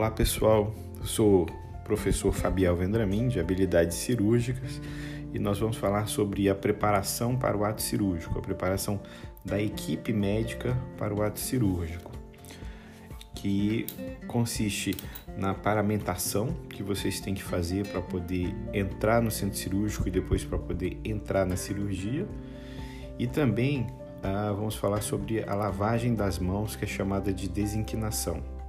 Olá pessoal, eu sou o professor Fabiel Vendramin de habilidades cirúrgicas e nós vamos falar sobre a preparação para o ato cirúrgico, a preparação da equipe médica para o ato cirúrgico, que consiste na paramentação que vocês têm que fazer para poder entrar no centro cirúrgico e depois para poder entrar na cirurgia e também ah, vamos falar sobre a lavagem das mãos, que é chamada de desinquinação.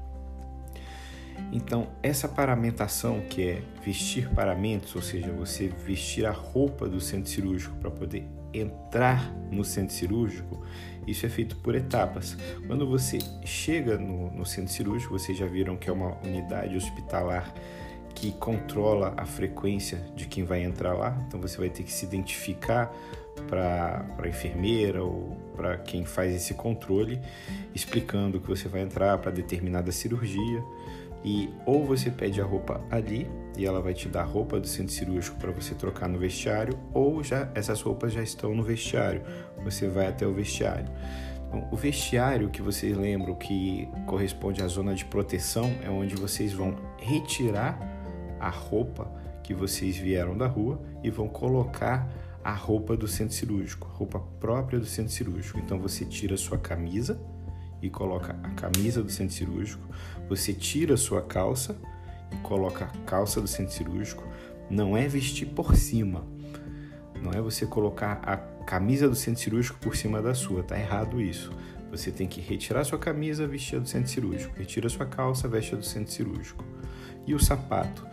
Então, essa paramentação, que é vestir paramentos, ou seja, você vestir a roupa do centro cirúrgico para poder entrar no centro cirúrgico, isso é feito por etapas. Quando você chega no, no centro cirúrgico, vocês já viram que é uma unidade hospitalar que controla a frequência de quem vai entrar lá, então você vai ter que se identificar para a enfermeira ou para quem faz esse controle, explicando que você vai entrar para determinada cirurgia. E ou você pede a roupa ali e ela vai te dar a roupa do centro cirúrgico para você trocar no vestiário, ou já essas roupas já estão no vestiário. Você vai até o vestiário. Então, o vestiário que vocês lembram que corresponde à zona de proteção é onde vocês vão retirar a roupa que vocês vieram da rua e vão colocar a roupa do centro cirúrgico, roupa própria do centro cirúrgico. Então você tira sua camisa e coloca a camisa do centro cirúrgico, você tira a sua calça e coloca a calça do centro cirúrgico. Não é vestir por cima. Não é você colocar a camisa do centro cirúrgico por cima da sua. Tá errado isso. Você tem que retirar sua camisa, vestir a do centro cirúrgico. Retira sua calça, veste a do centro cirúrgico. E o sapato?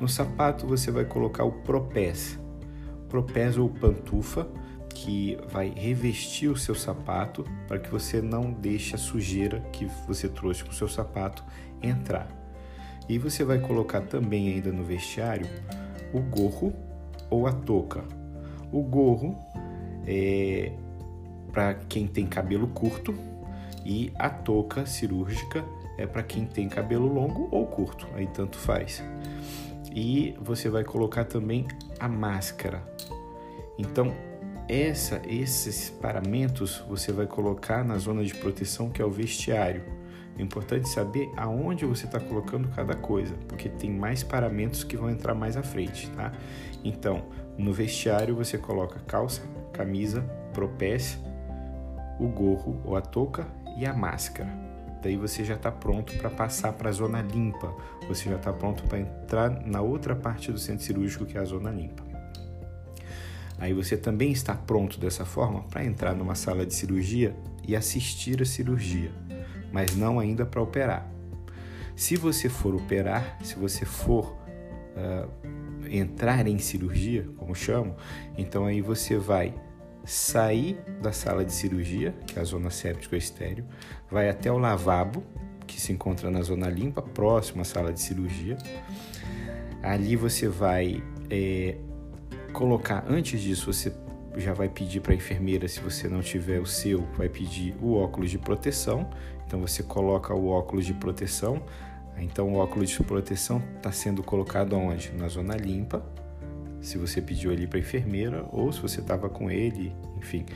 No sapato você vai colocar o propés. Propés ou pantufa que vai revestir o seu sapato para que você não deixe a sujeira que você trouxe com o seu sapato entrar. E você vai colocar também ainda no vestiário o gorro ou a touca. O gorro é para quem tem cabelo curto e a touca cirúrgica é para quem tem cabelo longo ou curto, aí tanto faz. E você vai colocar também a máscara. Então, essa, esses paramentos você vai colocar na zona de proteção que é o vestiário. É importante saber aonde você está colocando cada coisa, porque tem mais paramentos que vão entrar mais à frente, tá? Então, no vestiário você coloca calça, camisa, propés, o gorro ou a touca e a máscara. Daí você já está pronto para passar para a zona limpa. Você já está pronto para entrar na outra parte do centro cirúrgico que é a zona limpa. Aí você também está pronto dessa forma para entrar numa sala de cirurgia e assistir a cirurgia, mas não ainda para operar. Se você for operar, se você for uh, entrar em cirurgia, como chamo, então aí você vai sair da sala de cirurgia, que é a zona séptica estéreo, vai até o lavabo, que se encontra na zona limpa, próximo à sala de cirurgia. Ali você vai é, colocar antes disso, você já vai pedir para a enfermeira, se você não tiver o seu, vai pedir o óculos de proteção. Então você coloca o óculos de proteção. Então o óculos de proteção está sendo colocado onde? Na zona limpa. Se você pediu ele para a enfermeira ou se você estava com ele, enfim,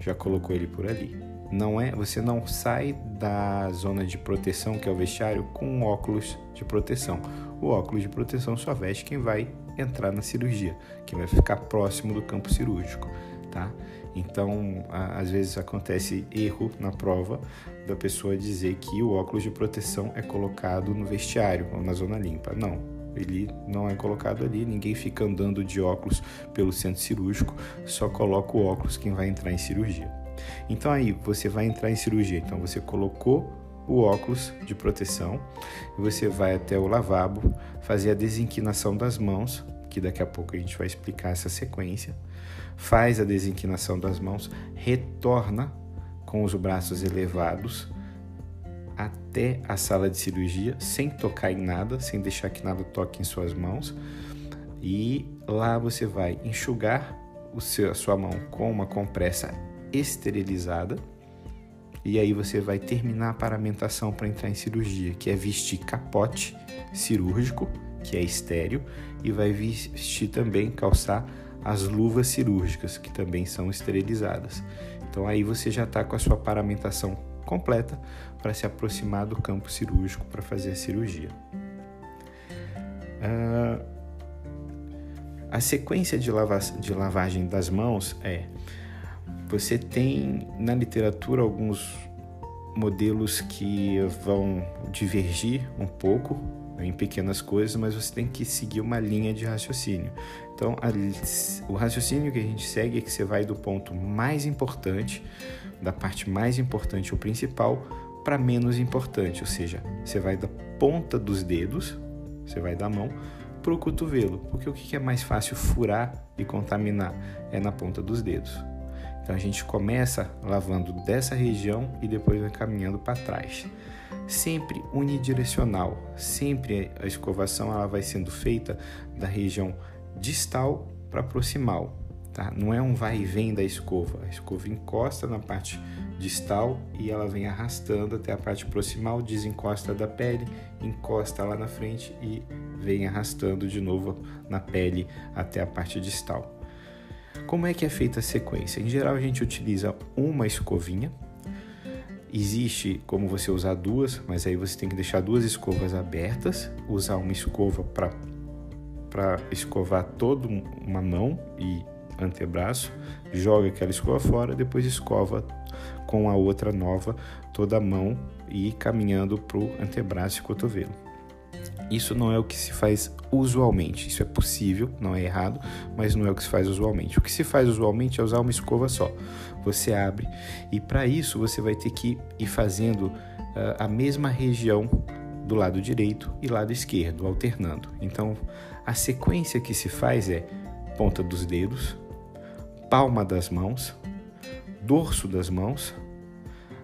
já colocou ele por ali. Não é, você não sai da zona de proteção que é o vestiário com óculos de proteção. O óculos de proteção só veste quem vai entrar na cirurgia, que vai ficar próximo do campo cirúrgico, tá? Então, às vezes acontece erro na prova da pessoa dizer que o óculos de proteção é colocado no vestiário ou na zona limpa. Não, ele não é colocado ali, ninguém fica andando de óculos pelo centro cirúrgico, só coloca o óculos quem vai entrar em cirurgia. Então aí você vai entrar em cirurgia, então você colocou o óculos de proteção e você vai até o lavabo fazer a desinquinação das mãos, que daqui a pouco a gente vai explicar essa sequência. Faz a desinquinação das mãos, retorna com os braços elevados até a sala de cirurgia, sem tocar em nada, sem deixar que nada toque em suas mãos. E lá você vai enxugar o seu, a sua mão com uma compressa esterilizada e aí você vai terminar a paramentação para entrar em cirurgia, que é vestir capote cirúrgico, que é estéreo, e vai vestir também, calçar as luvas cirúrgicas, que também são esterilizadas. Então aí você já está com a sua paramentação completa para se aproximar do campo cirúrgico para fazer a cirurgia. Uh, a sequência de, lava de lavagem das mãos é: você tem na literatura alguns modelos que vão divergir um pouco em pequenas coisas, mas você tem que seguir uma linha de raciocínio. Então, a, o raciocínio que a gente segue é que você vai do ponto mais importante, da parte mais importante ou principal, para menos importante, ou seja, você vai da ponta dos dedos, você vai da mão, para o cotovelo, porque o que é mais fácil furar e contaminar é na ponta dos dedos. Então a gente começa lavando dessa região e depois vai caminhando para trás sempre unidirecional. Sempre a escovação ela vai sendo feita da região distal para proximal. Tá? Não é um vai e vem da escova. A escova encosta na parte distal e ela vem arrastando até a parte proximal, desencosta da pele, encosta lá na frente e vem arrastando de novo na pele até a parte distal. Como é que é feita a sequência? Em geral, a gente utiliza uma escovinha, Existe como você usar duas, mas aí você tem que deixar duas escovas abertas, usar uma escova para escovar toda uma mão e antebraço, joga aquela escova fora, depois escova com a outra nova toda a mão e caminhando para o antebraço e cotovelo. Isso não é o que se faz usualmente. Isso é possível, não é errado, mas não é o que se faz usualmente. O que se faz usualmente é usar uma escova só você abre e para isso você vai ter que ir fazendo uh, a mesma região do lado direito e lado esquerdo, alternando. Então, a sequência que se faz é ponta dos dedos, palma das mãos, dorso das mãos,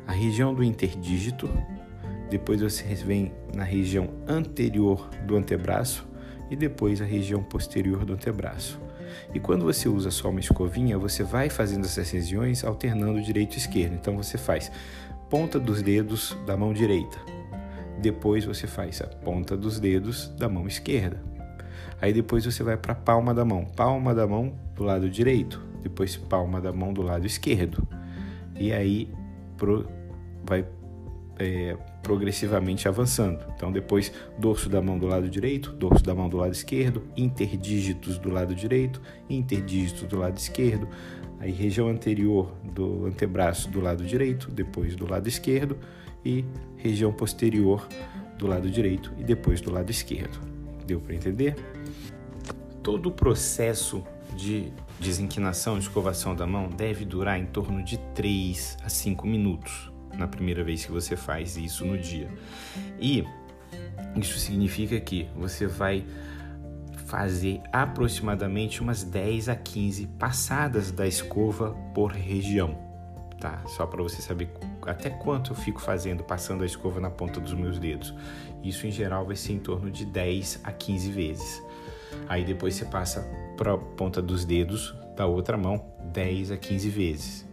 a região do interdígito, depois você vem na região anterior do antebraço e depois a região posterior do antebraço. E quando você usa só uma escovinha, você vai fazendo essas regiões alternando direito e esquerdo. Então você faz ponta dos dedos da mão direita. Depois você faz a ponta dos dedos da mão esquerda. Aí depois você vai para a palma da mão, palma da mão do lado direito, depois palma da mão do lado esquerdo. E aí pro, vai é, progressivamente avançando. Então, depois, dorso da mão do lado direito, dorso da mão do lado esquerdo, interdígitos do lado direito, interdígitos do lado esquerdo, aí região anterior do antebraço do lado direito, depois do lado esquerdo, e região posterior do lado direito e depois do lado esquerdo. Deu para entender? Todo o processo de desinquinação e escovação da mão deve durar em torno de 3 a 5 minutos na primeira vez que você faz isso no dia. E isso significa que você vai fazer aproximadamente umas 10 a 15 passadas da escova por região, tá? Só para você saber até quanto eu fico fazendo passando a escova na ponta dos meus dedos. Isso em geral vai ser em torno de 10 a 15 vezes. Aí depois você passa para a ponta dos dedos da outra mão 10 a 15 vezes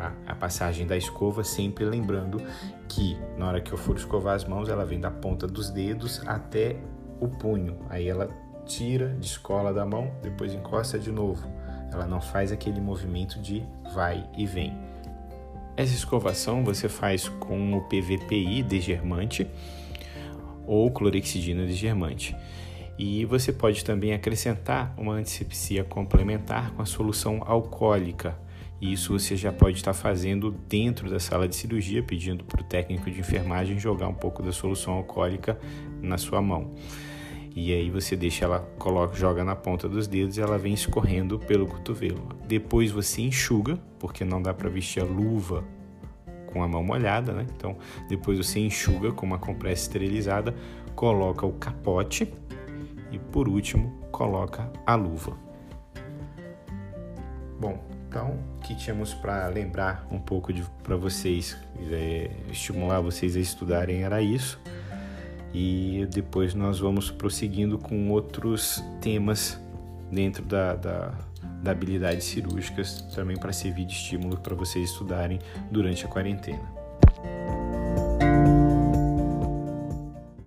tá? A passagem da escova, sempre lembrando que na hora que eu for escovar as mãos, ela vem da ponta dos dedos até o punho. Aí ela tira, descola da mão, depois encosta de novo. Ela não faz aquele movimento de vai e vem. Essa escovação você faz com o PVPI desgermante ou clorexidina desgermante. E você pode também acrescentar uma antisepsia complementar com a solução alcoólica e isso você já pode estar fazendo dentro da sala de cirurgia, pedindo para o técnico de enfermagem jogar um pouco da solução alcoólica na sua mão. E aí você deixa ela, coloca, joga na ponta dos dedos e ela vem escorrendo pelo cotovelo. Depois você enxuga, porque não dá para vestir a luva com a mão molhada, né? Então, depois você enxuga com uma compressa esterilizada, coloca o capote e por último, coloca a luva. Bom, então, que tínhamos para lembrar um pouco para vocês, é, estimular vocês a estudarem era isso. E depois nós vamos prosseguindo com outros temas dentro da, da, da habilidade cirúrgicas, também para servir de estímulo para vocês estudarem durante a quarentena.